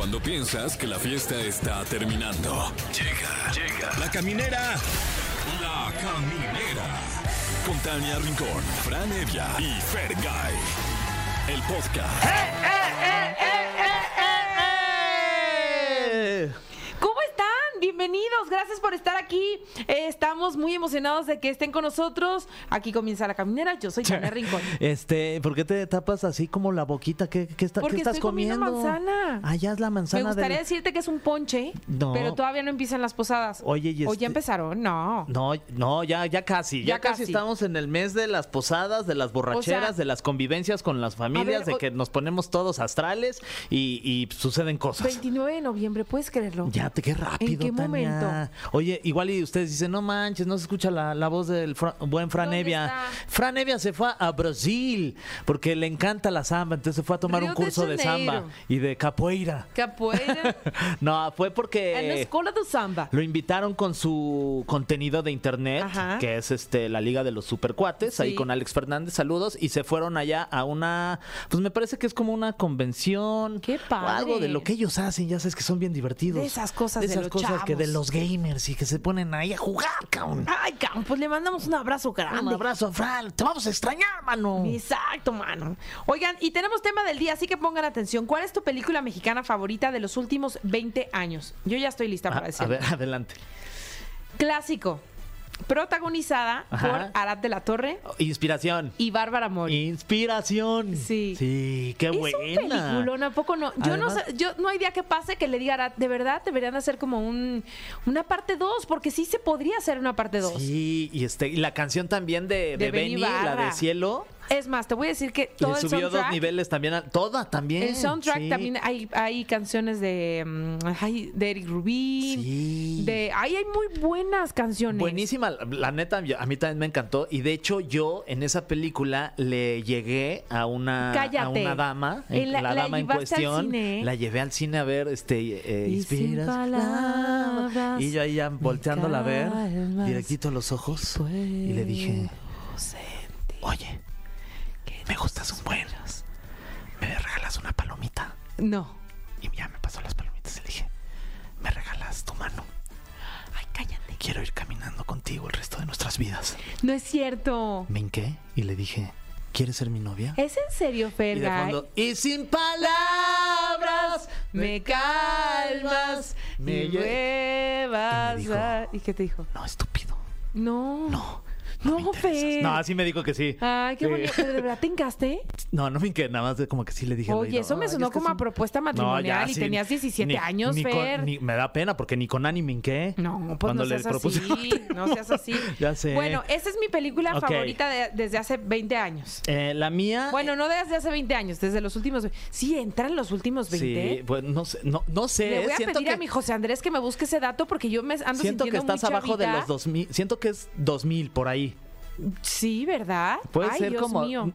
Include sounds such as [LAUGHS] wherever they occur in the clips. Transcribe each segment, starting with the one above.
Cuando piensas que la fiesta está terminando. Llega, llega. La caminera. La caminera. Con Tania Rincón, Fran Evia y Fergay. El podcast. ¿Cómo Bienvenidos, gracias por estar aquí. Eh, estamos muy emocionados de que estén con nosotros. Aquí comienza la caminera. Yo soy Tania [LAUGHS] Rincón. Este, ¿por qué te tapas así como la boquita? ¿Qué, qué está- Porque qué estás estoy comiendo manzana. Ah, ya es la manzana Me gustaría del- decirte que es un ponche, No. pero todavía no empiezan las posadas. Oye, y ¿O este- ya empezaron? No. No, no, ya, ya casi. Ya, Ya casi. casi. estamos en el mes de las posadas, de las borracheras, O sea- de las convivencias con las familias, ver, de o- que nos ponemos todos astrales y, y suceden cosas. 29 de noviembre, ¿puedes creerlo? Ya te qué rápido. ¿En qué Momento? Oye, igual y ustedes dicen, no manches, no se escucha la, la voz del Fra- buen Fran ¿Dónde Evia. Fran Evia se fue a Brasil porque le encanta la samba, entonces se fue a tomar Río un de curso de, Janeiro. samba y de capoeira. Capoeira [LAUGHS] no, fue en la porque escuela de samba. lo invitaron con su contenido de internet, Ajá. que es este la Liga de los Supercuates, ahí Sí. con Alex Fernández, saludos, y se fueron allá a una, pues me parece que es como una convención Qué o padre. algo de lo que ellos hacen, ya sabes que son bien divertidos. De esas cosas de esas cosas que de los gamers y que se ponen ahí a jugar, cabrón. Ay, cabrón, pues le mandamos un abrazo grande. Un abrazo, Fran, te vamos a extrañar, mano. Exacto, mano. Oigan, y tenemos tema del día, así que pongan atención. ¿Cuál es tu película mexicana favorita de los últimos 20 años? Yo ya estoy lista A, para a decir. ver, [LAUGHS] adelante. Clásico. Protagonizada Ajá. por Arad de la Torre Inspiración. y Bárbara Mori. Inspiración. Sí. Sí, qué es buena. un peliculón, ¿a poco no? Yo Además- no sé, yo no hay día que pase que le diga a Arad, de verdad deberían hacer como un una parte 2, porque sí se podría hacer una parte 2. Sí, y este y la canción también de, de, De Benny Benny, la de Cielo, Es más, te voy a decir que todo le el subió dos niveles también, a- toda también. El soundtrack sí. también hay, hay canciones de, mm, de Eric Rubin. Sí. De, ay, hay muy buenas canciones. Buenísima, la neta, a mí también me encantó. Y de hecho, yo en esa película le llegué a una, a una dama, En la- dama en cuestión. La llevé al cine a ver, este, eh, Y inspiras. palabras y yo ahí ya volteándola a ver, directito a los ojos. Y le dije, oye, me gustas un buen. ¿Me regalas una palomita? No. Y ya me pasó las palomitas y le dije, ¿me regalas tu mano? Ay, cállate. Quiero ir caminando contigo el resto de nuestras vidas. No es cierto. Me hinqué y le dije, ¿quieres ser mi novia? ¿Es en serio, Y de Fergay? fondo, y sin palabras me calmas, me me lle- llevas Y a- ¿Y qué te dijo? No, estúpido. No. No. No. Fer. No, así me dijo que sí. Ay, qué Sí. bonito. ¿Pero de verdad te encaste? [LAUGHS] No, no me hinqué, nada más de como que sí le dije. al Oye, eso me "Ay, sonó es que como a sí". propuesta matrimonial y tenías 17 años, ni con- Fer. ni- me da pena porque ni con Ani me hinqué. No, pues Cuando no le seas propuse- así, no seas así. [LAUGHS] Ya sé. Bueno, esa es mi película Ok. favorita de- desde hace 20 años. Eh, la mía. Bueno, no desde hace 20 años, desde los últimos... Sí, entran los últimos 20. Sí, pues no sé, no, no sé. Le voy a siento pedir que, a mi José Andrés que me busque ese dato porque yo me ando siento que estás muy abajo de chavita. los 2000. Siento que es 2000 por ahí. Sí, ¿verdad? Puede Ay, ser Dios como. mío.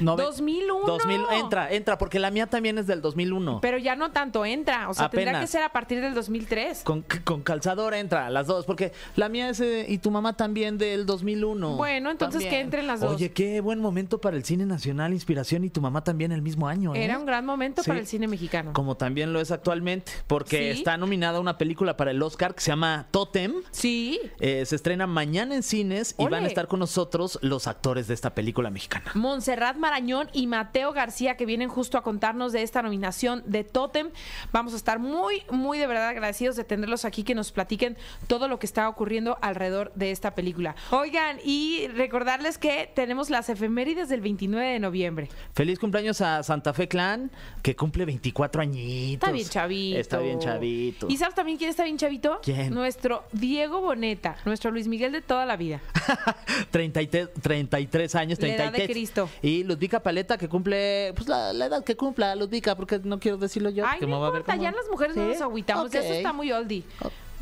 Nove- 2001. 2000, entra, entra, porque la mía también es del 2001. Pero ya no tanto entra. O sea, tendrá Apenas. que ser a partir del 2003. Con, con calzador entra, las dos, porque la mía es eh, y tu mamá también del 2001. Bueno, entonces que entren las dos. Oye, qué buen momento para el cine nacional, inspiración y tu mamá también el mismo año. ¿eh? Era un gran momento Sí. para el cine mexicano. Como también lo es actualmente, porque Sí. está nominada una película para el Oscar que se llama Totem. Sí. Eh, se estrena mañana en cines y van a estar con nosotros los actores de esta película mexicana. Montserrat Marañón y Mateo García que vienen justo a contarnos de esta nominación de Totem. Vamos a estar muy, muy de verdad agradecidos de tenerlos aquí que nos platiquen todo lo que está ocurriendo alrededor de esta película. Oigan, y recordarles que tenemos las efemérides del 29 de noviembre. Feliz cumpleaños a Santa Fe Clan, que cumple 24 añitos. Está bien chavito. Está bien chavito. ¿Y sabes también quién está bien chavito? ¿Quién? Nuestro Diego Boneta, nuestro Luis Miguel de toda la vida. [LAUGHS] 33, 33 años, La edad de 33. Cristo. Y Ludvika Paleta, que cumple, pues la, la edad que cumpla Ludvika, porque no quiero decirlo yo. Ay, que no me va a ver importa, como- ya las mujeres no ¿Sí? nos agüitamos, ya eso está muy oldie.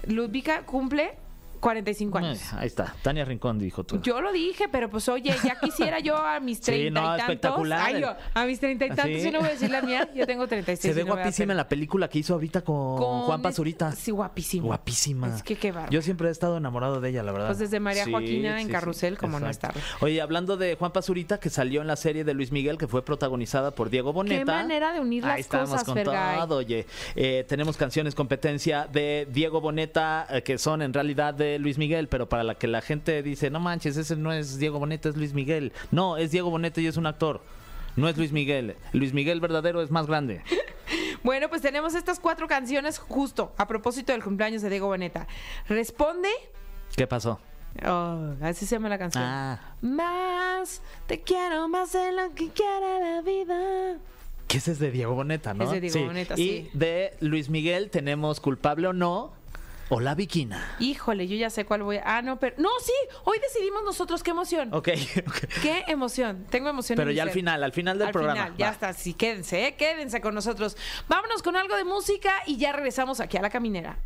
Ludvika cumple 45 años. Eh, ahí está. Tania Rincón dijo tú. Yo lo dije, pero pues oye, ya [LAUGHS] quisiera yo a mis Sí, treinta no, y tantos. espectacular. Ay, yo, a mis treinta y tantos, Sí. yo no voy a decir la mía, yo tengo 36. Se ve no guapísima en la película que hizo ahorita con, Con Juan Pazurita. Sí, guapísima. Guapísima. Es que qué bárbaro. Yo siempre he estado enamorado de ella, la verdad. Pues desde María Sí, Joaquina en sí, Carrusel, sí, como no estarlo. Oye, hablando de Juan Pazurita, que salió en la serie de Luis Miguel, que fue protagonizada por Diego Boneta. Qué manera de unir las Ahí cosas, con todo, oye. Eh, tenemos canciones competencia de Diego Boneta, eh, que son en realidad de Luis Miguel, pero para la que la gente dice, no manches, ese no es Diego Boneta, es Luis Miguel. No, es Diego Boneta y es un actor. No es Luis Miguel. Luis Miguel verdadero es más grande. [LAUGHS] Bueno, pues tenemos estas cuatro canciones justo a propósito del cumpleaños de Diego Boneta. Responde. ¿Qué pasó? Oh, así se llama la canción. Ah, Más, te quiero más de lo que quiera la vida. que ese es de Diego Boneta, ¿no? Es de Diego Boneta, Y sí. de Luis Miguel tenemos culpable o no, o la Viquina. Híjole, yo ya sé cuál voy a... Ah, no, pero... No, sí, hoy decidimos nosotros qué emoción. Ok, [LAUGHS] ok. Qué emoción. Tengo emoción. en Pero mi ya al ser. final, al final del Al programa. final, ya Va. está. Sí, quédense, ¿eh? quédense con nosotros. Vámonos con algo de música y ya regresamos aquí a la caminera.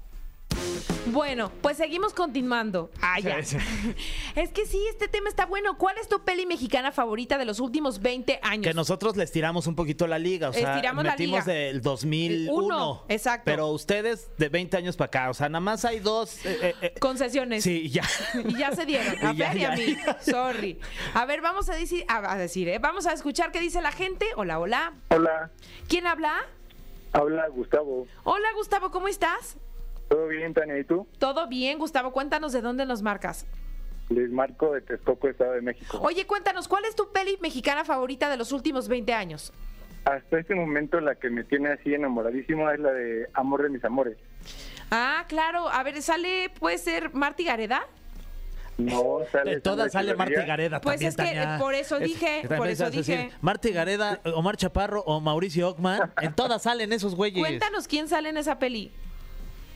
Bueno, pues seguimos continuando. Ah, ya. Sí, [LAUGHS] Es que sí, este tema está bueno. ¿Cuál es tu peli mexicana favorita de los últimos 20 años? Que nosotros le estiramos un poquito la liga, o sea, Estiramos la metimos liga. del 2001. Uno, exacto. Pero ustedes de 20 años para acá, o sea, nada más hay dos. eh, eh, eh, Concesiones. sí, ya. [LAUGHS] Y ya se dieron. A [LAUGHS] Fer y a mí. ya. Sorry. A ver, vamos a decir, a, a decir, ¿eh? Vamos a escuchar qué dice la gente. Hola, hola. Hola, ¿Quién habla? habla Gustavo. Hola, Gustavo, ¿cómo estás? ¿Todo bien, Tania? ¿Y tú? Todo bien, Gustavo. Cuéntanos de dónde nos marcas. Luis Marco de Texcoco, Estado de México. Oye, cuéntanos, ¿cuál es tu peli mexicana favorita de los últimos 20 años? Hasta este momento la que me tiene así enamoradísimo es la de Amor de mis amores. Ah, claro. A ver, sale, puede ser Marty Gareda. No sale. De todas sale Marta. Gareda Pues también, es que, Tania. eh, por eso dije, por eso dije. Marta Gareda, Omar Chaparro o Mauricio Ockman, en todas salen esos güeyes. Cuéntanos quién sale en esa peli.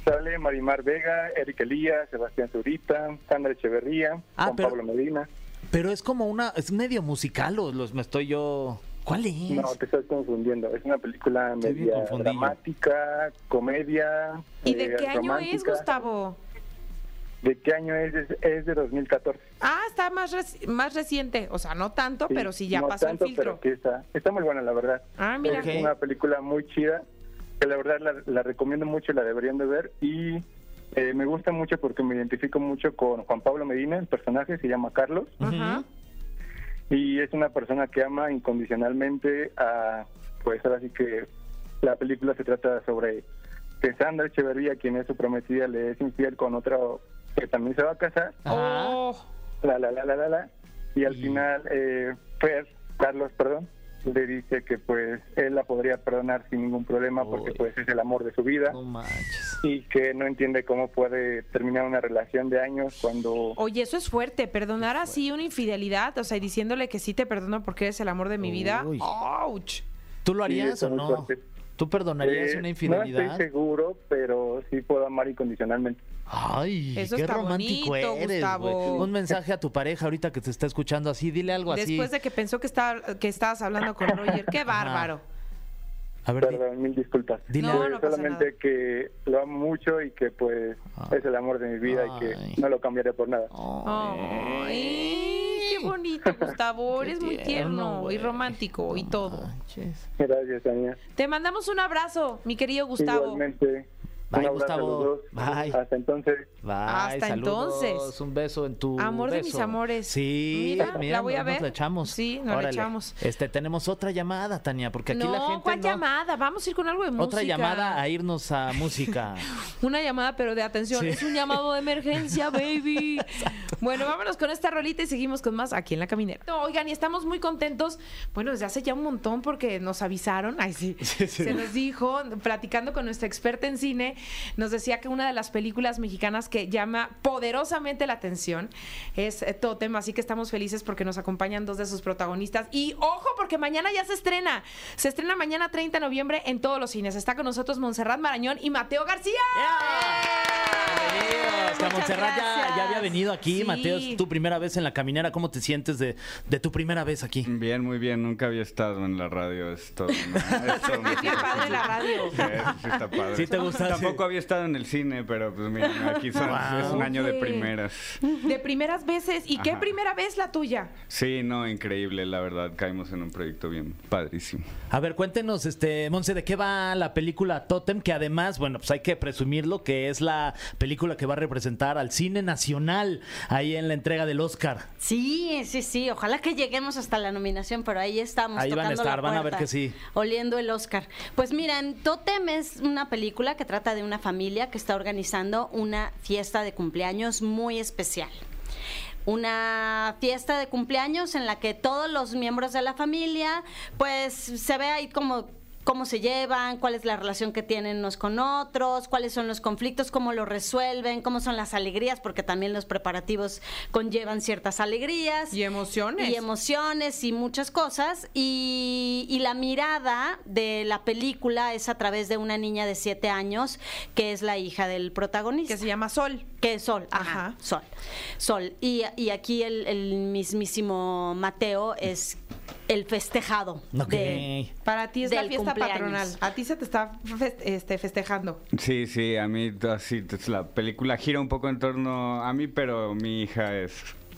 Sale Marimar Vega, Eric Elías, Sebastián Zurita, Sandra Echeverría, Ah, Juan pero- Pablo Medina. Pero es como una, es medio musical o los me estoy yo. ¿Cuál es? No, te estás confundiendo. Es una película Estoy media dramática, comedia. ¿Y de eh, qué año es. Gustavo? ¿De qué año es? Es, es de 2014. Ah, está más, reci- más reciente. O sea, no tanto, pero sí ya no pasó tanto, el filtro. Pero que está, está muy buena, la verdad. Ah, mira. Ok. Es una película muy chida, que la verdad la, la recomiendo mucho, la deberían de ver. Y eh, me gusta mucho porque me identifico mucho con Juan Pablo Medina, el personaje se llama Carlos. Y es una persona que ama incondicionalmente a, pues ahora sí que la película se trata sobre que Sandra Echeverría, quien es su prometida, le es infiel con otro que también se va a casar. Oh, la la la la la la y al Y- final eh, Fer Carlos perdón le dice que pues él la podría perdonar sin ningún problema porque Uy. pues es el amor de su vida No manches. y que no entiende cómo puede terminar una relación de años cuando Oye, eso es fuerte. Perdonar así una infidelidad, o sea, y diciéndole que sí te perdono porque eres el amor de mi vida. Uy. ¡Ouch! ¿Tú lo harías o no? fuerte. ¿Tú perdonarías Eh, una no infidelidad? estoy seguro pero sí puedo amar incondicionalmente Ay, Eso qué está romántico bonito, eres. Un mensaje a tu pareja ahorita que te está escuchando así, dile algo así. Después de que pensó que, estaba, que estabas hablando con [LAUGHS] Roger. ¡Qué bárbaro! A ver, di- perdón mil disculpas dile No, no solamente nada. que lo amo mucho y que pues Ah. es el amor de mi vida y Ay. que no lo cambiaré por nada ¡Ay! ¡Qué bonito, Gustavo! [LAUGHS] Qué Eres muy tierno, tierno y romántico y No todo. manches. gracias Tania Te mandamos un abrazo, mi querido Gustavo. igualmente Bye, un Gustavo. Bye. hasta entonces Bye, Hasta saludos. entonces. Un beso en tu Amor de mis amores. Sí, Mira, mira, la voy a nos ver. la echamos. Sí, nos la Órale. echamos. Este, tenemos otra llamada, Tania, porque aquí no, la gente ¿cuál no- llamada? Vamos a ir con algo de música. Otra llamada a irnos a música. [LAUGHS] Una llamada, pero de atención. Sí. Es un llamado de emergencia, [LAUGHS] baby. bueno, vámonos con esta rolita y seguimos con más aquí en La Caminera. Oigan, y estamos muy contentos. Bueno, desde hace ya un montón porque nos avisaron. Ay, sí. Sí, sí. Se nos dijo, platicando con nuestra experta en cine, nos decía que una de las películas mexicanas que llama poderosamente la atención es eh, Totem. Así que estamos felices porque nos acompañan dos de sus protagonistas. Y ojo, porque mañana ya se estrena. Se estrena mañana 30 de noviembre en todos los cines. Está con nosotros Montserrat Marañón y Mateo García. Bienvenidos. Hasta Muchas Montserrat ya, gracias. ya había venido aquí. Sí. Mateo, es tu primera vez en la caminera. ¿Cómo te sientes de, de tu primera vez aquí? Bien, muy bien. Nunca había estado en la radio. Es todo una- [LAUGHS] es todo una- Es bien padre la radio. Sí, sí está padre. ¿Sí te gusta? Tampoco Sí. había estado en el cine, pero pues mira, aquí son- Wow. es un año de primeras. De primeras veces. ¿Y qué primera vez la tuya? Sí, no, increíble, la verdad. Caímos en un proyecto bien padrísimo. A ver, cuéntenos, este, Monse, ¿de qué va la película Totem? Que además, bueno, pues hay que presumirlo, que es la película que va a representar al cine nacional ahí en la entrega del Oscar. Sí, sí, sí. Ojalá que lleguemos hasta la nominación, pero ahí estamos. Ahí van a la estar, van a ver que sí. Oliendo el Oscar. Pues miren, Totem es una película que trata de una familia que está organizando una fiesta de cumpleaños muy especial. Una fiesta de cumpleaños en la que todos los miembros de la familia, pues se ve ahí como cómo se llevan, cuál es la relación que tienen unos con otros, cuáles son los conflictos, cómo los resuelven, cómo son las alegrías, porque también los preparativos conllevan ciertas alegrías. Y emociones. Y emociones y muchas cosas. Y, y la mirada de la película es a través de una niña de siete años, que es la hija del protagonista. Que se llama Sol. Que es Sol, ajá, Ajá. Sol. Sol. Y, y aquí el, el mismísimo Mateo es el festejado. Ok. de- Para ti es la fiesta cumpleaños. patronal. A ti se te está fes- este, festejando. Sí, sí, a mí así la película gira un poco en torno a mí, pero mi hija es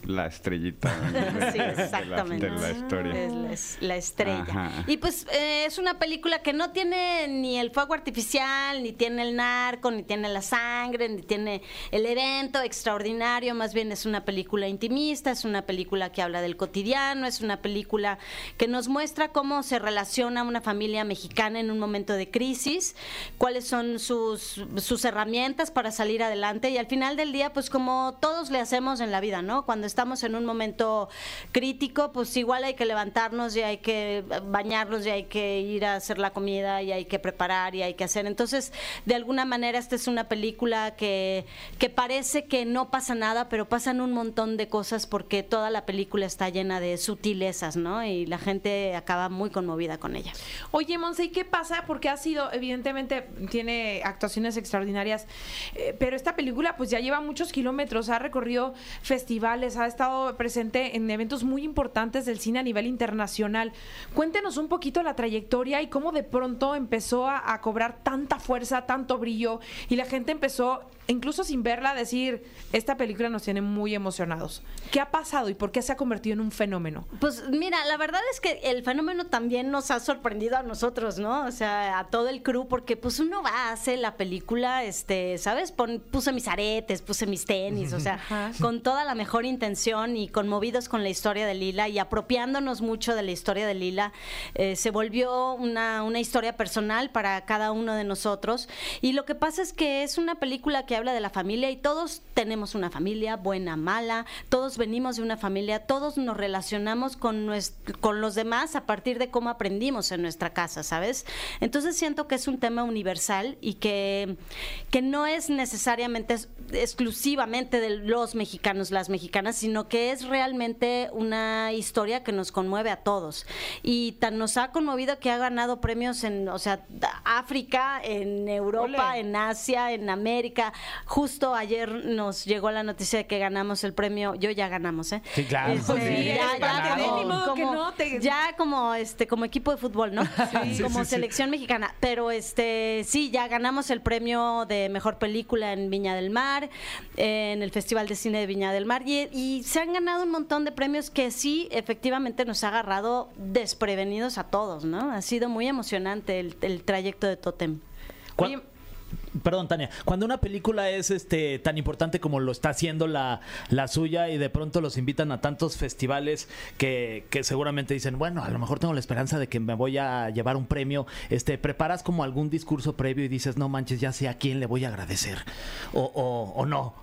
la estrellita [LAUGHS] de, Sí, de la- exactamente. de la historia. Es la, es la estrella. Ajá. Y pues eh, es una película que no tiene ni el fuego artificial, ni tiene el narco, ni tiene la sangre, ni tiene el evento extraordinario. Más bien es una película intimista, es una película que habla del cotidiano, es una película que nos muestra cómo se relaciona una familia mexicana en un momento de crisis, cuáles son sus, sus herramientas para salir adelante y al final del día, pues como todos le hacemos en la vida, ¿no? Cuando estamos en un momento crítico, pues igual hay que levantarnos y hay que bañarnos y hay que ir a hacer la comida y hay que preparar y hay que hacer. Entonces, de alguna manera, esta es una película que, que parece que no pasa nada, pero pasan un montón de cosas porque toda la película está llena de sutilezas, ¿no? Y la gente acaba muy conmovida con ella. Oye, Monse, ¿y qué pasa? Porque ha sido, evidentemente, tiene actuaciones extraordinarias, eh, pero esta película pues ya lleva muchos kilómetros, ha recorrido festivales, ha estado presente en eventos muy importantes del cine a nivel internacional. Cuéntenos un poquito la trayectoria y cómo de pronto empezó a, cobrar tanta fuerza, tanto brillo, y la gente empezó, incluso sin verla, decir, esta película nos tiene muy emocionados. ¿Qué ha pasado y por qué se ha convertido en un fenómeno? Pues mira, la verdad es que el fenómeno también nos ha sorprendido a nosotros, ¿no? O sea, a todo el crew, porque pues uno va, hace la película, este, ¿sabes? Pon- puse mis aretes, puse mis tenis, o sea, [LAUGHS] Ajá. con toda la mejor intención y conmovidos con la historia de Lila y apropiándonos mucho de la historia de Lila, eh, se volvió una, una historia personal para cada uno de nosotros. Y lo que pasa es que es una película que habla de la familia y todos tenemos una familia, buena, mala, todos venimos de una familia, todos nos relacionamos con, nues- con los demás a partir de cómo aprendimos en nuestra casa, ¿sabes? Entonces siento que es un tema universal y que, que no es necesariamente es- exclusivamente de los mexicanos, las mexicanas, sino que es realmente una historia que nos conmueve a todos. Y tan nos ha conmovido que ha ganado premios en, o sea, África, en Europa, en Asia, en América. Justo ayer nos llegó la noticia de que ganamos el premio, yo ya ganamos, ¿eh? Sí, claro. Este, sí, como- como- no, te- ya como este como equipo de fútbol, ¿no? [LAUGHS] Sí. como sí. selección mexicana, pero este sí ya ganamos el premio de mejor película en Viña del Mar, en el Festival de Cine de Viña del Mar y, y se han ganado un montón de premios que sí efectivamente nos ha agarrado desprevenidos a todos, ¿no? Ha sido muy emocionante el, el trayecto de Totem. ¿Cuá- Oye, Perdón, Tania. Cuando una película es este tan importante como lo está haciendo la, la suya y de pronto los invitan a tantos festivales que, que seguramente dicen, bueno, a lo mejor tengo la esperanza de que me voy a llevar un premio, este, ¿preparas como algún discurso previo y dices, no manches, ya sé a quién le voy a agradecer? O, o, o no.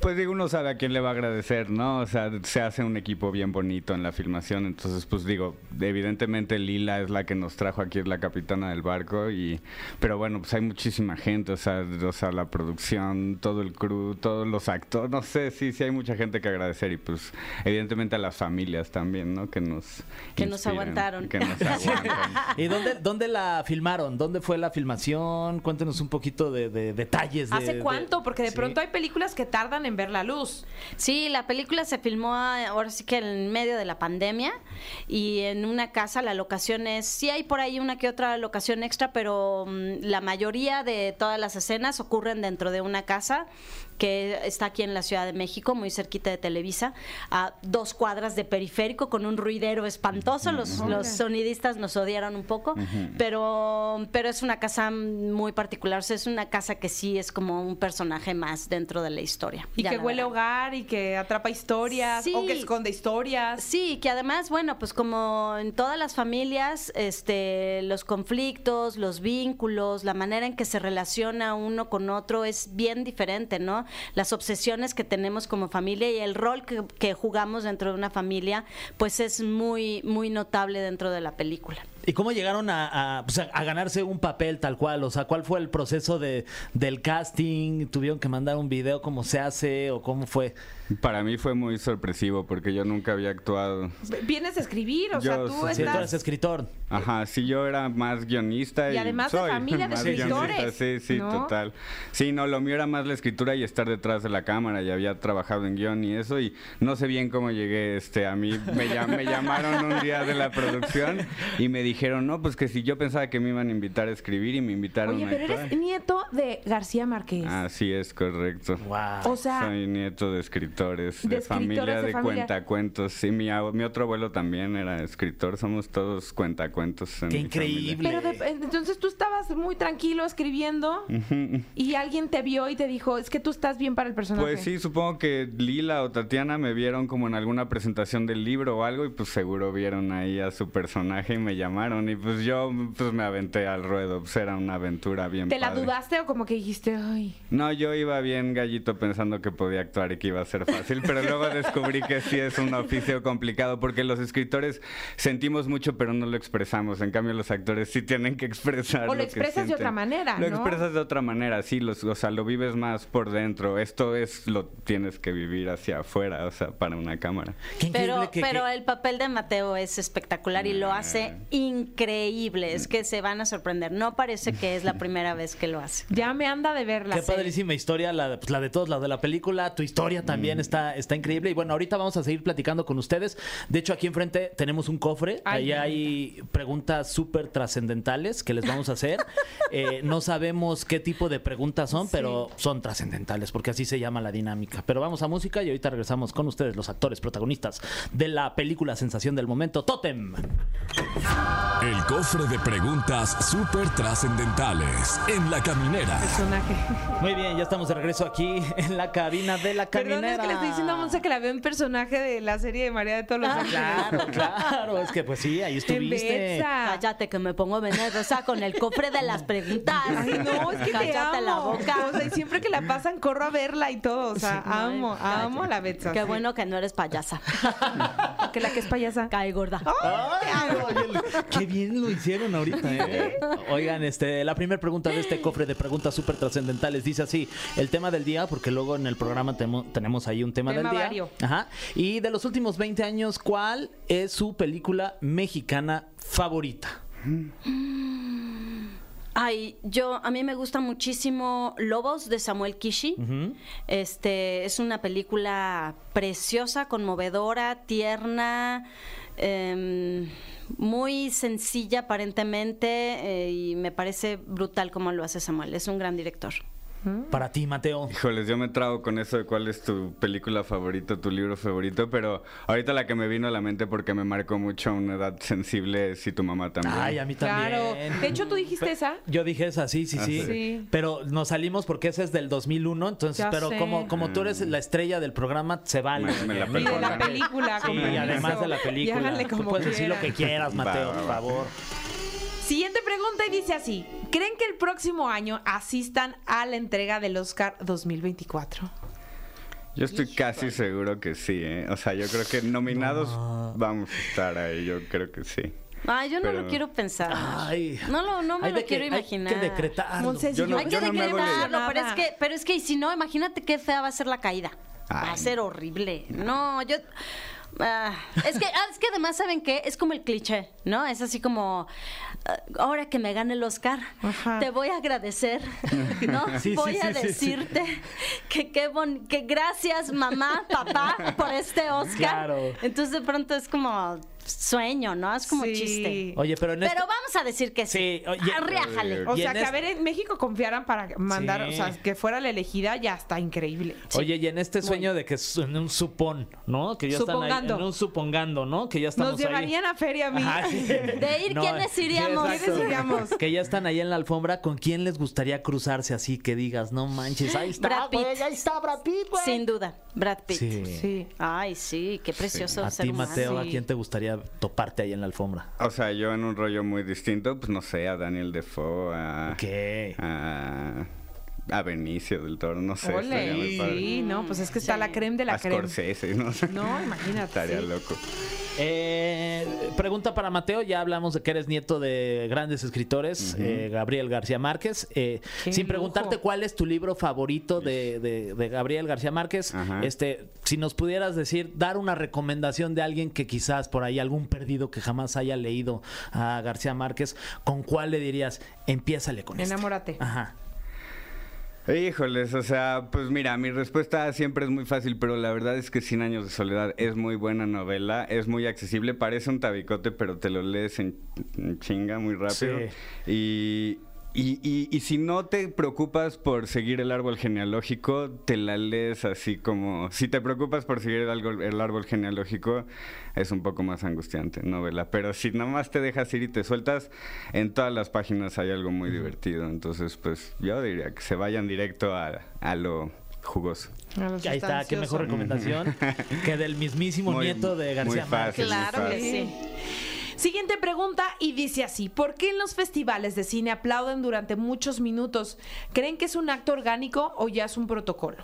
Pues digo, uno sabe a quién le va a agradecer, ¿no? O sea, se hace un equipo bien bonito en la filmación, entonces pues digo, evidentemente Lila es la que nos trajo aquí, es la capitana del barco, y pero bueno, pues hay muchísima gente, o sea, o sea la producción, todo el crew, todos los actores, no sé, sí, sí hay mucha gente que agradecer y pues evidentemente a las familias también, ¿no? Que nos Que nos aguantaron. Que nos aguantan. [LAUGHS] ¿Y dónde, dónde la filmaron? ¿Dónde fue la filmación? Cuéntenos un poquito de, de detalles. de- ¿Hace cuánto? Porque de Sí. pronto hay películas que tardan en ver la luz. Sí, la película se filmó ah, ahora sí que en medio de la pandemia y en una casa la locación es, sí hay por ahí una que otra locación extra, pero mm, la mayoría de todas las escenas ocurren dentro de una casa que está aquí en la Ciudad de México, muy cerquita de Televisa, a dos cuadras de periférico con un ruidero espantoso. Los, los sonidistas nos odiaron un poco, pero, pero es una casa muy particular. O sea, es una casa que sí es como un personaje más dentro de la historia. Y que huele a hogar y que atrapa historias Sí. o que esconde historias. Sí, que además, bueno, pues como en todas las familias, este, los conflictos, los vínculos, la manera en que se relaciona uno con otro es bien diferente, ¿no? Las obsesiones que tenemos como familia y el rol que, jugamos dentro de una familia, pues es muy, muy notable dentro de la película. ¿Y cómo llegaron a, a, pues, a- a ganarse un papel tal cual? O sea, ¿cuál fue el proceso de, del casting? ¿Tuvieron que mandar un video? ¿Cómo se hace? ¿O cómo fue? Para mí fue muy sorpresivo porque yo nunca había actuado. Vienes a escribir, o Yo sea, tú Sí, tú estás... eres escritor. Ajá, sí, yo era más guionista. Y Y, además de soy familia de [LAUGHS] escritores, Sí, sí, ¿no? total. Sí, no, lo mío era más la escritura y estar detrás de la cámara. Y había trabajado en guion y eso. Y no sé bien cómo llegué. este A mí me, llam- me llamaron un día de la producción y me dijeron, no, pues que si yo pensaba que me iban a invitar a escribir y me invitaron Oye, a pero actuar. eres nieto de García Márquez. Así es, correcto. Wow. O sea, Soy nieto de escritores, de de, escritores familia de de, familia. cuentacuentos. Sí, mi, ab- mi otro abuelo también era escritor. Somos todos cuentacuentos. en Qué mi increíble. pero de- entonces tú estabas muy tranquilo escribiendo y alguien te vio y te dijo, es que tú estás bien para el personaje. Pues sí, supongo que Lila o Tatiana me vieron como en alguna presentación del libro o algo y pues seguro vieron ahí a su personaje y me llamaron y pues yo pues me aventé al ruedo, pues era una aventura bien ¿Te la padre. dudaste o como que dijiste, ay? No, yo iba bien gallito pensando que podía actuar y que iba a ser fácil, pero luego descubrí que sí es un oficio complicado porque los escritores sentimos mucho pero no lo expresamos, en cambio los actores sí tienen que expresar. O lo que expresas de sienten. otra manera, Lo ¿no? expresas de otra manera, sí, los, o sea, lo vives más por dentro. Esto es lo tienes que vivir hacia afuera, o sea, para una cámara. Qué Pero, que- pero que- el papel de Mateo es espectacular y lo hace increíble. Es que se van a sorprender. No parece que es la primera vez que lo hace. Ya me anda de ver la Qué serie. padrísima historia, la, de- pues, la de todos, la de la película, tu historia también Mm. está, está increíble. Y bueno, ahorita vamos a seguir platicando con ustedes. De hecho, aquí enfrente tenemos un cofre. Ahí hay preguntas súper trascendentales que les vamos a hacer. [LAUGHS] Eh, no sabemos qué tipo de preguntas son, pero son trascendentales, porque así se llama la dinámica. Pero vamos a música y ahorita regresamos con ustedes, los actores protagonistas de la película Sensación del Momento, Totem. El cofre de preguntas súper trascendentales en la caminera. Personaje. Muy bien, ya estamos de regreso aquí en la cabina de la caminera. Perdón, es que le estoy diciendo a Monse que la veo en personaje de la serie de María de todos los Ángeles. Claro, claro, es que pues sí, ahí estuviste. Betsa. Cállate que me pongo venenosa con el cofre de las preguntas. Ay, no, es que te Cállate amo. la boca. O sea, y siempre que la pasan, corro a verla y todo. O sea, amo, Ay, amo a la Betsa. Qué sí. bueno que no eres payasa. [LAUGHS] Que la que es payasa. Cae gorda. Ay, oye, qué bien lo hicieron ahorita, ¿eh? Oigan, este, la primera pregunta de este cofre de preguntas súper trascendentales dice así: el tema del día, porque luego en el programa temo- tenemos ahí un tema, Tema del día. vario. Ajá. Y de los últimos 20 años, ¿cuál es su película mexicana favorita? Ay, yo a mí me gusta muchísimo Lobos de Samuel Kishi. Este es una película preciosa, conmovedora, tierna, em, muy sencilla aparentemente eh, y me parece brutal como lo hace Samuel. Es un gran director. Para ti, Mateo. Híjoles, yo me trago con eso de cuál es tu película favorita, tu libro favorito, pero ahorita la que me vino a la mente porque me marcó mucho a una edad sensible es si tu mamá también. Ay, a mí también. Claro. De hecho, tú dijiste esa. Yo dije esa, sí, sí, Ah, sí, sí. Pero nos salimos porque esa es del 2001, entonces, Ya pero sé. como, como tú eres la estrella del programa, se vale. Me- me la. Y de la película, Sí, permiso. además de la Y película. Tú puedes decir lo que quieras, Mateo, Va, va, por favor. Siguiente pregunta y dice así: ¿Creen que el próximo año asistan a la entrega del Oscar 2024? Yo estoy casi seguro que sí, ¿eh? O sea, yo creo que nominados vamos a estar ahí, yo creo que sí. Ay, yo no Pero- lo quiero pensar. Ay. no lo, no me Hay lo que- quiero hay imaginar. que decretarlo. Yo no- Hay que yo no decretarlo, pero es que, pero es que y si no, imagínate qué fea va a ser la caída. Va a ser horrible. No, yo ah, es que ah, es que además saben qué es como el cliché, ¿no? Es así como ahora que me gane el Oscar, Ajá. te voy a agradecer, ¿no? [LAUGHS] Sí, sí, voy a sí, sí, sí. decirte que qué bon- que gracias mamá, papá por este Oscar. Claro. Entonces de pronto es como sueño, ¿no? Es como Sí. chiste. Oye, pero en Pero este- vamos a decir que sí. Sí, oye- Arriájale. O Y sea, en que a ver, en México confiaran para mandar, Sí. o sea, que fuera la elegida, ya está increíble. Oye, y en este sueño de que es en un supón, ¿no? Que ya están ahí, Supongando. en un supongando, ¿no? Que ya estamos Nos ahí. llevarían a feria a mí. Ajá, sí. [LAUGHS] De ir, ¿quiénes iríamos? ¿Quiénes iríamos? Que ya están ahí en la alfombra. ¿Con quién les gustaría cruzarse así que digas, no manches, ahí está, Brad Pitt. güey, ahí está Brad Pitt, güey? Sin duda, Brad Pitt. Sí. Sí. Ay, sí, qué precioso A ser ti. Mateo, ¿a quién te gustaría toparte ahí en la alfombra? O sea, yo en un rollo muy distinto, pues no sé, a Daniel Defoe, a, ¿Qué? a, a Benicio del Toro, no sé. muy Ole, padre. sí, no, pues es que está Sí. la creme de la a creme. Scorsese, no sé. No, imagínate, Estaría sí. loco. Eh, pregunta para Mateo, ya hablamos de que eres nieto de grandes escritores, eh, Gabriel García Márquez. Eh, sin lujo. preguntarte cuál es tu libro favorito de, de- de Gabriel García Márquez, Ajá. este, si nos pudieras decir, dar una recomendación de alguien que quizás por ahí, algún perdido que jamás haya leído a García Márquez, ¿con cuál le dirías, empiézale con este"? Enamórate. Ajá. Híjoles, o sea, pues mira, mi respuesta siempre es muy fácil, pero la verdad es que Cien años de soledad es muy buena novela, es muy accesible, parece un tabicote, pero te lo lees en, en chinga muy rápido. Sí. Y, y, y- y si no te preocupas por seguir el árbol genealógico, te la lees así como... Si te preocupas por seguir el árbol, el árbol genealógico, es un poco más angustiante novela. Pero si nomás te dejas ir y te sueltas, en todas las páginas hay algo muy divertido. Entonces, pues yo diría que se vayan directo a, a lo jugoso. Ahí está, qué mejor recomendación que del mismísimo Muy- nieto de García Márquez. Claro que sí. Siguiente pregunta y dice así, ¿por qué en los festivales de cine aplauden durante muchos minutos? ¿Creen que es un acto orgánico o ya es un protocolo?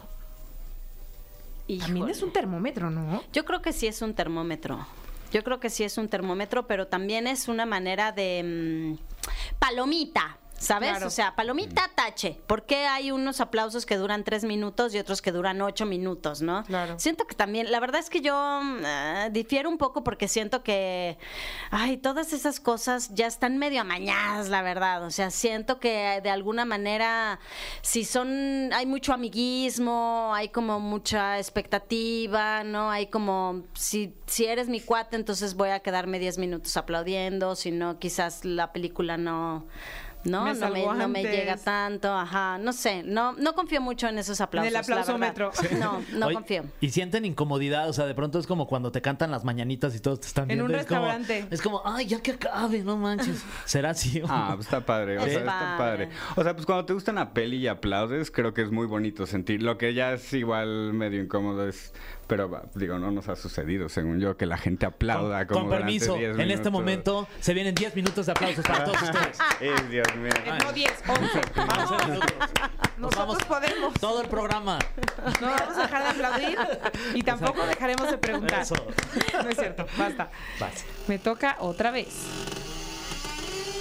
También es un termómetro, ¿no? Yo creo que sí es un termómetro. Yo creo que sí es un termómetro, pero también es una manera de mm, palomita. ¿Sabes? Claro. O sea, palomita tache. ¿Por qué hay unos aplausos que duran tres minutos y otros que duran ocho minutos, no? Claro. Siento que también, la verdad es que yo mm, ah, difiero un poco porque siento que, ay, todas esas cosas ya están medio amañadas, la verdad. O sea, siento que de alguna manera, si son, hay mucho amiguismo, hay como mucha expectativa, ¿no? Hay como, si, si eres mi cuate, entonces voy a quedarme 10 minutos aplaudiendo, si no, quizás la película no... No, Me no, me, no me llega tanto, ajá, no sé, no, no confío mucho en esos aplausos. la verdad. aplausómetro. [LAUGHS] No, no Oye, confío. Y sienten incomodidad, o sea, de pronto es como cuando te cantan las mañanitas y todos te están En viendo. un es como- restaurante. Es como, ay, ya que acabe, no manches. ¿Será así? Ah, pues está padre, o Es sea, está padre. padre. O sea, pues cuando te gusta una peli y aplaudes, creo que es muy bonito sentir. Lo que ya es igual medio incómodo es, pero va, digo, no nos ha sucedido, según yo, que la gente aplauda con, como con permiso, 10 en este momento se vienen 10 minutos de aplausos para todos ustedes. [LAUGHS] Ay, Dios mío. No 10, 11. [LAUGHS] Vamos, minutos. Nos Nosotros vamos podemos. todo el programa. [LAUGHS] No vamos a dejar de aplaudir y tampoco dejaremos de preguntar. Eso. No es cierto, basta. Me toca otra vez.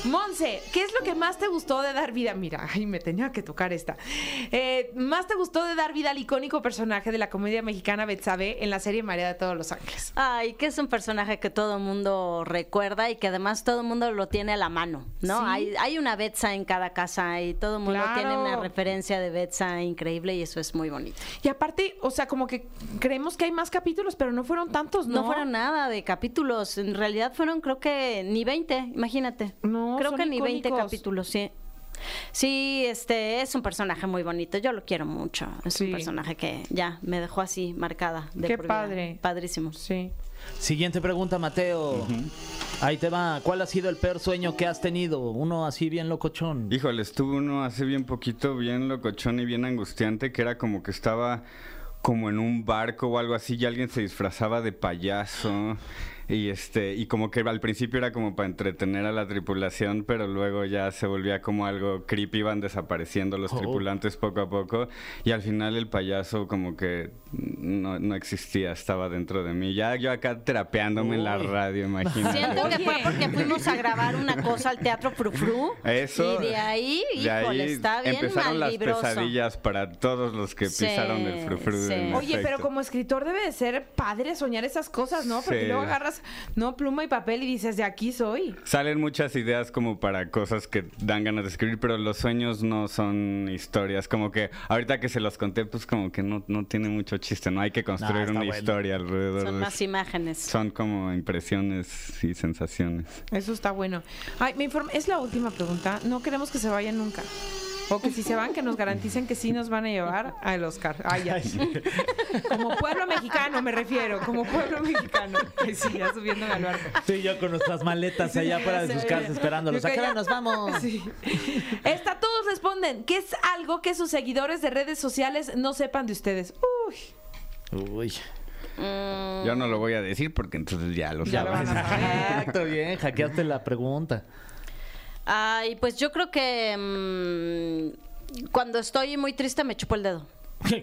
Monse, ¿qué es lo que más te gustó de dar vida? Mira, ay, me tenía que tocar esta. Eh, ¿Más te gustó de dar vida al icónico personaje de la comedia mexicana Betsabe en la serie María de todos los Ángeles? Ay, que es un personaje que todo el mundo recuerda y que además todo el mundo lo tiene a la mano, ¿no? Sí. Hay, hay una Betsa en cada casa y todo el mundo Claro. tiene una referencia de Betsa increíble y eso es muy bonito. Y aparte, o sea, como que creemos que hay más capítulos, pero no fueron tantos, ¿no? No, fueron nada de capítulos, en realidad fueron creo que ni 20, imagínate. No, creo son que ni 20 icónicos. capítulos, sí. Sí, este es un personaje muy bonito, yo lo quiero mucho. Es Sí. un personaje que ya me dejó así marcada. De Qué padre. Padrísimo. Sí. Siguiente pregunta, Mateo. Ahí te va. ¿Cuál ha sido el peor sueño que has tenido? Uno así bien locochón. Híjole, estuvo uno hace bien poquito, bien locochón y bien angustiante, que era como que estaba como en un barco o algo así y alguien se disfrazaba de payaso Y este, y como que al principio era como para entretener a la tripulación, pero luego ya se volvía como algo creepy, iban desapareciendo los Oh. tripulantes poco a poco. Y al final el payaso como que no, no existía, estaba dentro de mí. Ya yo acá terapeándome en la Uy. radio, imagínate. Siento que fue porque fuimos a grabar una cosa al Teatro Frufru. Eso. Y de ahí, de ahí está bien empezaron las pesadillas para todos los que Sí, pisaron el frufru. sí. Oye, pero efecto. como escritor debe de ser padre soñar esas cosas, ¿no? Porque Sí. luego agarras, no, pluma y papel y dices, de aquí soy. Salen muchas ideas como para cosas que dan ganas de escribir, pero los sueños no son historias. Como que ahorita que se los conté, pues como que no, no tiene mucho chiste, no hay que construir una bueno. historia alrededor Son de más imágenes. Son como impresiones y sensaciones. Eso está bueno. Ay, me inform- es la última pregunta. No queremos que se vayan nunca. O que si se van, que nos garanticen que sí nos van a llevar al Oscar. Ay, ya. Como pueblo mexicano me refiero, como pueblo mexicano. Ay, sí, ya subiéndome al barco. Sí, yo con nuestras maletas allá fuera de sus Sí. casas esperándolos. ¿A qué hora nos vamos? Sí. Esta, todos responden. ¿Qué es algo que sus seguidores de redes sociales no sepan de ustedes? Uy. Uy. Mm, Yo no lo voy a decir porque entonces ya lo Ya lo saben. van a saber. Exacto, bien, hackeaste la pregunta. Ay, pues yo creo que mm, cuando estoy muy triste me chupo el dedo. [LAUGHS]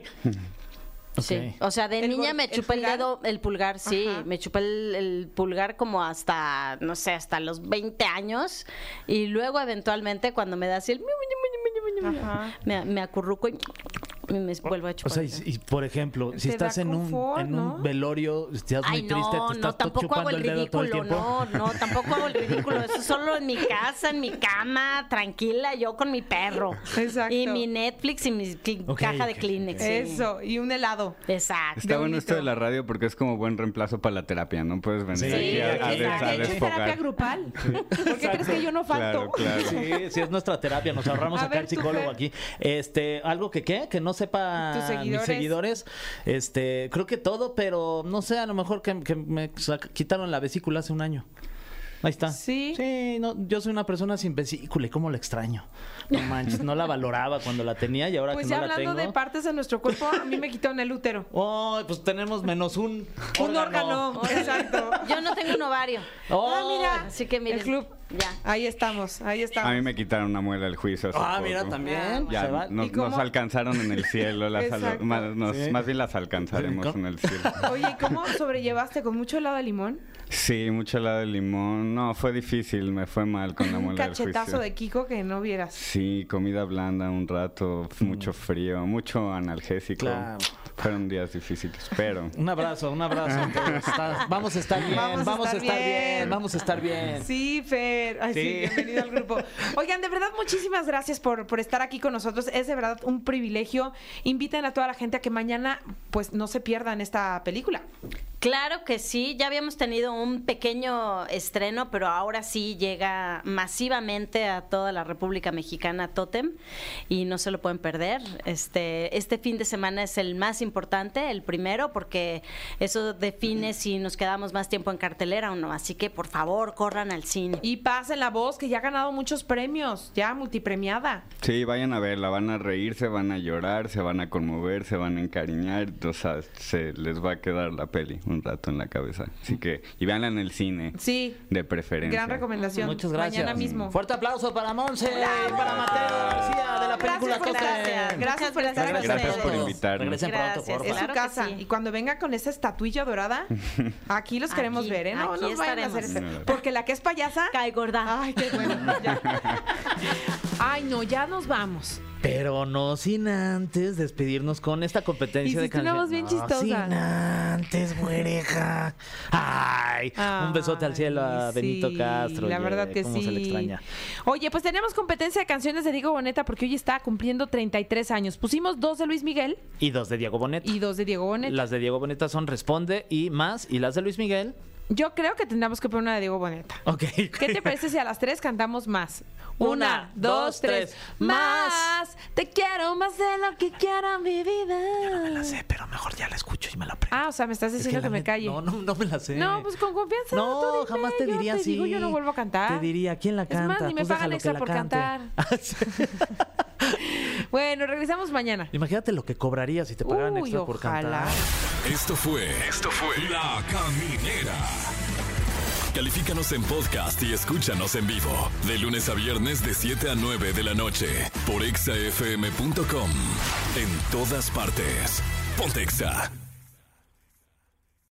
Sí. O sea, de ¿El niña me chupé el, dedo, el pulgar, sí. Ajá. Me chupé el, el pulgar como hasta, no sé, hasta los 20 años. Y luego, eventualmente, cuando me da así el. Ajá. Me, me acurruco y me vuelvo a O chupar. sea, el y, y, por ejemplo, si estás en un, confort, en ¿no? un velorio, estás muy Ay, triste, no, te no, estás tampoco hago chupando el el dedo todo el ridículo, tiempo. no, no, tampoco hago el ridículo. Eso es solo en mi casa, en mi cama, tranquila, yo con mi perro. Exacto. Y mi Netflix y mi cli- Ok, caja de ok, Kleenex. ok. sí. Eso, y un helado. Exacto. Está De un bueno esto de la radio porque es como buen reemplazo para la terapia, ¿no? Puedes venir Sí, aquí a, a des- a de hecho, es desfogar. terapia grupal. ¿Por qué crees que yo no falto? Claro, claro. Sí, sí, es nuestra terapia. Nos ahorramos A acá ver, el tú, psicólogo aquí. Este, algo que qué, que no sepa Tus seguidores. mis seguidores. Este, creo que todo, pero no sé, a lo mejor que, que me quitaron la vesícula hace un año. Ahí está. Sí. Sí, no, yo soy una persona sin vesícula y cómo la extraño. No manches, no la valoraba cuando la tenía y ahora Pues que ya no la hablando tengo. de partes de nuestro cuerpo, a mí me quitaron el útero. [LAUGHS] Oh, pues tenemos menos un Un órgano. Exacto. Yo no tengo un ovario. Oh, Ah, mira. Así que miren. El club. Ya. Ahí estamos, ahí estamos. A mí me quitaron una muela del juicio. hace Ah, poco. mira, también. Ya, Se va- nos, ¿Y cómo? nos alcanzaron en el cielo, las [LAUGHS] al- más, nos- Sí. más bien las alcanzaremos ¿Cómo? en el cielo. Oye, ¿y cómo sobrellevaste con mucho helado de limón? Sí, mucho helado de limón. No, fue difícil, me fue mal con la Un muela del cachetazo juicio. de Kiko que no vieras. Sí, comida blanda un rato, mucho frío, mucho analgésico. Claro. Fueron días difíciles, pero Un abrazo, un abrazo. [LAUGHS] Está- vamos a estar bien, vamos, a estar bien. vamos a estar bien. Sí, Fer. Ay, sí. Sí. bienvenido al grupo. Oigan, de verdad, muchísimas gracias por, por estar aquí con nosotros. Es de verdad un privilegio. Inviten a toda la gente a que mañana, pues, no se pierdan esta película. Claro que sí, ya habíamos tenido un pequeño estreno, pero ahora sí llega masivamente a toda la República Mexicana Totem y no se lo pueden perder. Este, este fin de semana es el más importante, el primero, porque eso define si nos quedamos más tiempo en cartelera o no. Así que por favor, corran al cine. Y pasen la voz, que ya ha ganado muchos premios, ya multipremiada. sí, vayan a verla, van a reír, se van a llorar, se van a conmover, se van a encariñar, o sea, se les va a quedar la peli un rato en la cabeza. Así que, y véanla en el cine, Sí. de preferencia. Gran recomendación. Muchas gracias. Mañana mismo. Fuerte aplauso para Monse y para Mateo García de la película Gracias por Totem. estar- Gracias por estar Gracias aquí. Gracias por invitarnos. Regresen pronto, Gracias. por Es su Claro casa. sí. Y cuando venga con esa estatuilla dorada, [LAUGHS] aquí los queremos Aquí, ver, ¿eh? No, aquí no vayan a hacer eso. Porque la que es payasa. Cae gorda. Ay, qué bueno. [LAUGHS] ya. [LAUGHS] Ay, no, ya nos vamos. Pero no sin antes despedirnos con esta competencia de una canciones. voz bien No chistosa. sin antes, güereja. Ay, un besote al cielo a Benito Castro. La verdad que cómo sí. se le extraña. Oye, pues tenemos competencia de canciones de Diego Boneta porque hoy está cumpliendo 33 años. Pusimos dos de Luis Miguel Y dos de Diego Bonet. y dos de Diego Boneta. Las de Diego Boneta son Responde y más. Y las de Luis Miguel. Yo creo que tendríamos que poner una de Diego Boneta. Ok. ¿Qué te parece si a las tres cantamos más? Una, dos, tres. Más. Te quiero más de lo que quiero mi vida. Me la sé, pero mejor ya la escucho y me la aprendo. Ah, o sea, me estás Es diciendo que, la me calle. No, no, no me la sé. No, pues con confianza. No, tú dime, jamás te yo diría así. digo, yo no vuelvo a cantar. Te diría, ¿quién la Es canta? más, ni me Pues pagan déjalo que extra la por cante. cantar. [LAUGHS] Ah, sí. [LAUGHS] Bueno, regresamos mañana. Imagínate lo que cobraría si te pagaran Uy, extra por ojalá. cantar. Esto fue. Esto fue. La Caminera. Califícanos en podcast y escúchanos en vivo de lunes a viernes de 7 a 9 de la noche por exafm.com. En todas partes. Pontexa.